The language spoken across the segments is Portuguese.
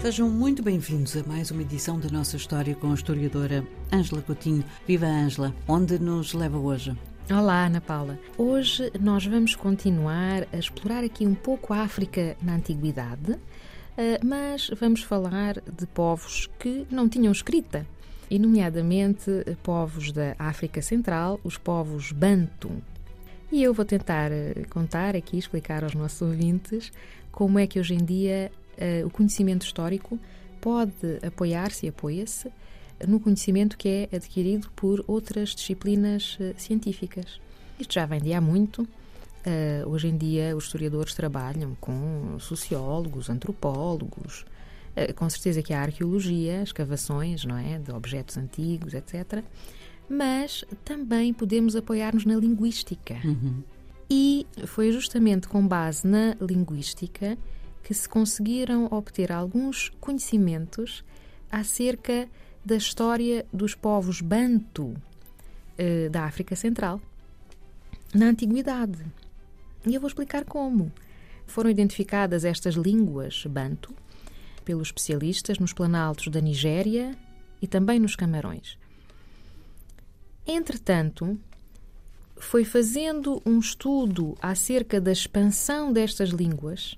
Sejam muito bem-vindos a mais uma edição da nossa história com a historiadora Ângela Coutinho. Viva Ângela, onde nos leva hoje? Olá, Ana Paula. Hoje nós vamos continuar a explorar aqui um pouco a África na Antiguidade, eh, mas vamos falar de povos que não tinham escrita, e nomeadamente povos da África Central, os povos Bantu. E eu vou tentar eh, contar aqui, explicar aos nossos ouvintes como é que hoje em dia uh, o conhecimento histórico pode apoiar-se e apoia-se no conhecimento que é adquirido por outras disciplinas uh, científicas. Isto já vem de há muito. Uh, hoje em dia, os historiadores trabalham com sociólogos, antropólogos, com certeza que há arqueologia, escavações, não é, de objetos antigos, etc. Mas também podemos apoiar-nos na linguística. Uhum. E foi justamente com base na linguística que se conseguiram obter alguns conhecimentos acerca da história dos povos Bantu eh, da África Central na Antiguidade. E eu vou explicar como. Foram identificadas estas línguas Bantu pelos especialistas nos planaltos da Nigéria e também nos Camarões. Entretanto, foi fazendo um estudo acerca da expansão destas línguas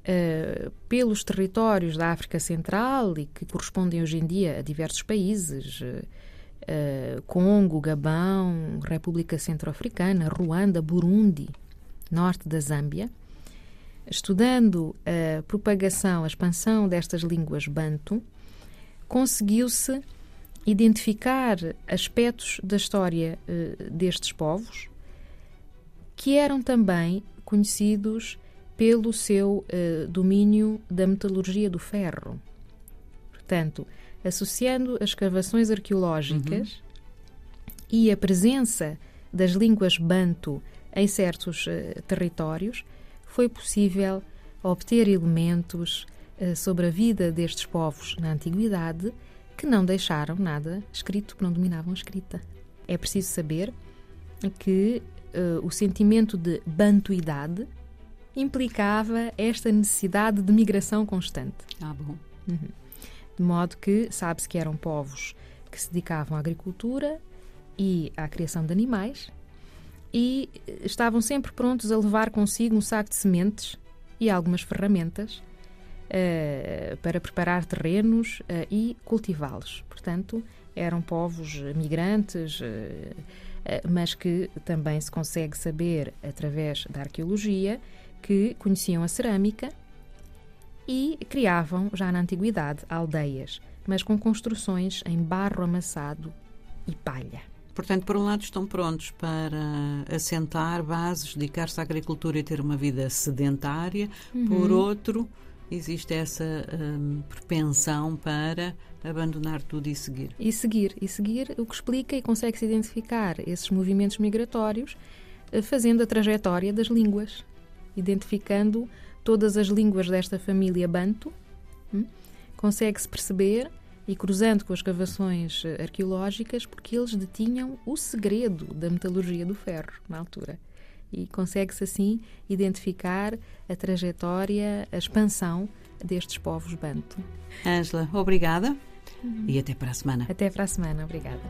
uh, pelos territórios da África Central e que correspondem hoje em dia a diversos países, uh, Congo, Gabão, República Centro-Africana, Ruanda, Burundi, norte da Zâmbia, estudando a propagação, a expansão destas línguas bantu, conseguiu-se identificar aspectos da história uh, destes povos que eram também conhecidos pelo seu uh, domínio da metalurgia do ferro. Portanto, associando as escavações arqueológicas uhum. e a presença das línguas bantu em certos uh, territórios, foi possível obter elementos uh, sobre a vida destes povos na antiguidade que não deixaram nada escrito, que não dominavam a escrita. É preciso saber que o sentimento de bantuidade implicava esta necessidade de migração constante. Ah, bom. Uhum. De modo que sabe-se que eram povos que se dedicavam à agricultura e à criação de animais e estavam sempre prontos a levar consigo um saco de sementes e algumas ferramentas uh, para preparar terrenos uh, e cultivá-los. Portanto, eram povos migrantes, mas que também se consegue saber através da arqueologia que conheciam a cerâmica e criavam, já na antiguidade, aldeias, mas com construções em barro amassado e palha. Portanto, por um lado, estão prontos para assentar bases, dedicar-se à agricultura e ter uma vida sedentária, uhum. por outro, existe essa hum, propensão para abandonar tudo e seguir. E seguir, e seguir, o que explica e consegue-se identificar esses movimentos migratórios eh, fazendo a trajetória das línguas identificando todas as línguas desta família Banto, hum, consegue-se perceber e cruzando com as cavações eh, arqueológicas, porque eles detinham o segredo da metalurgia do ferro na altura. E consegue-se assim identificar a trajetória, a expansão destes povos Banto. Ângela, obrigada uhum. e até para a semana. Até para a semana, obrigada.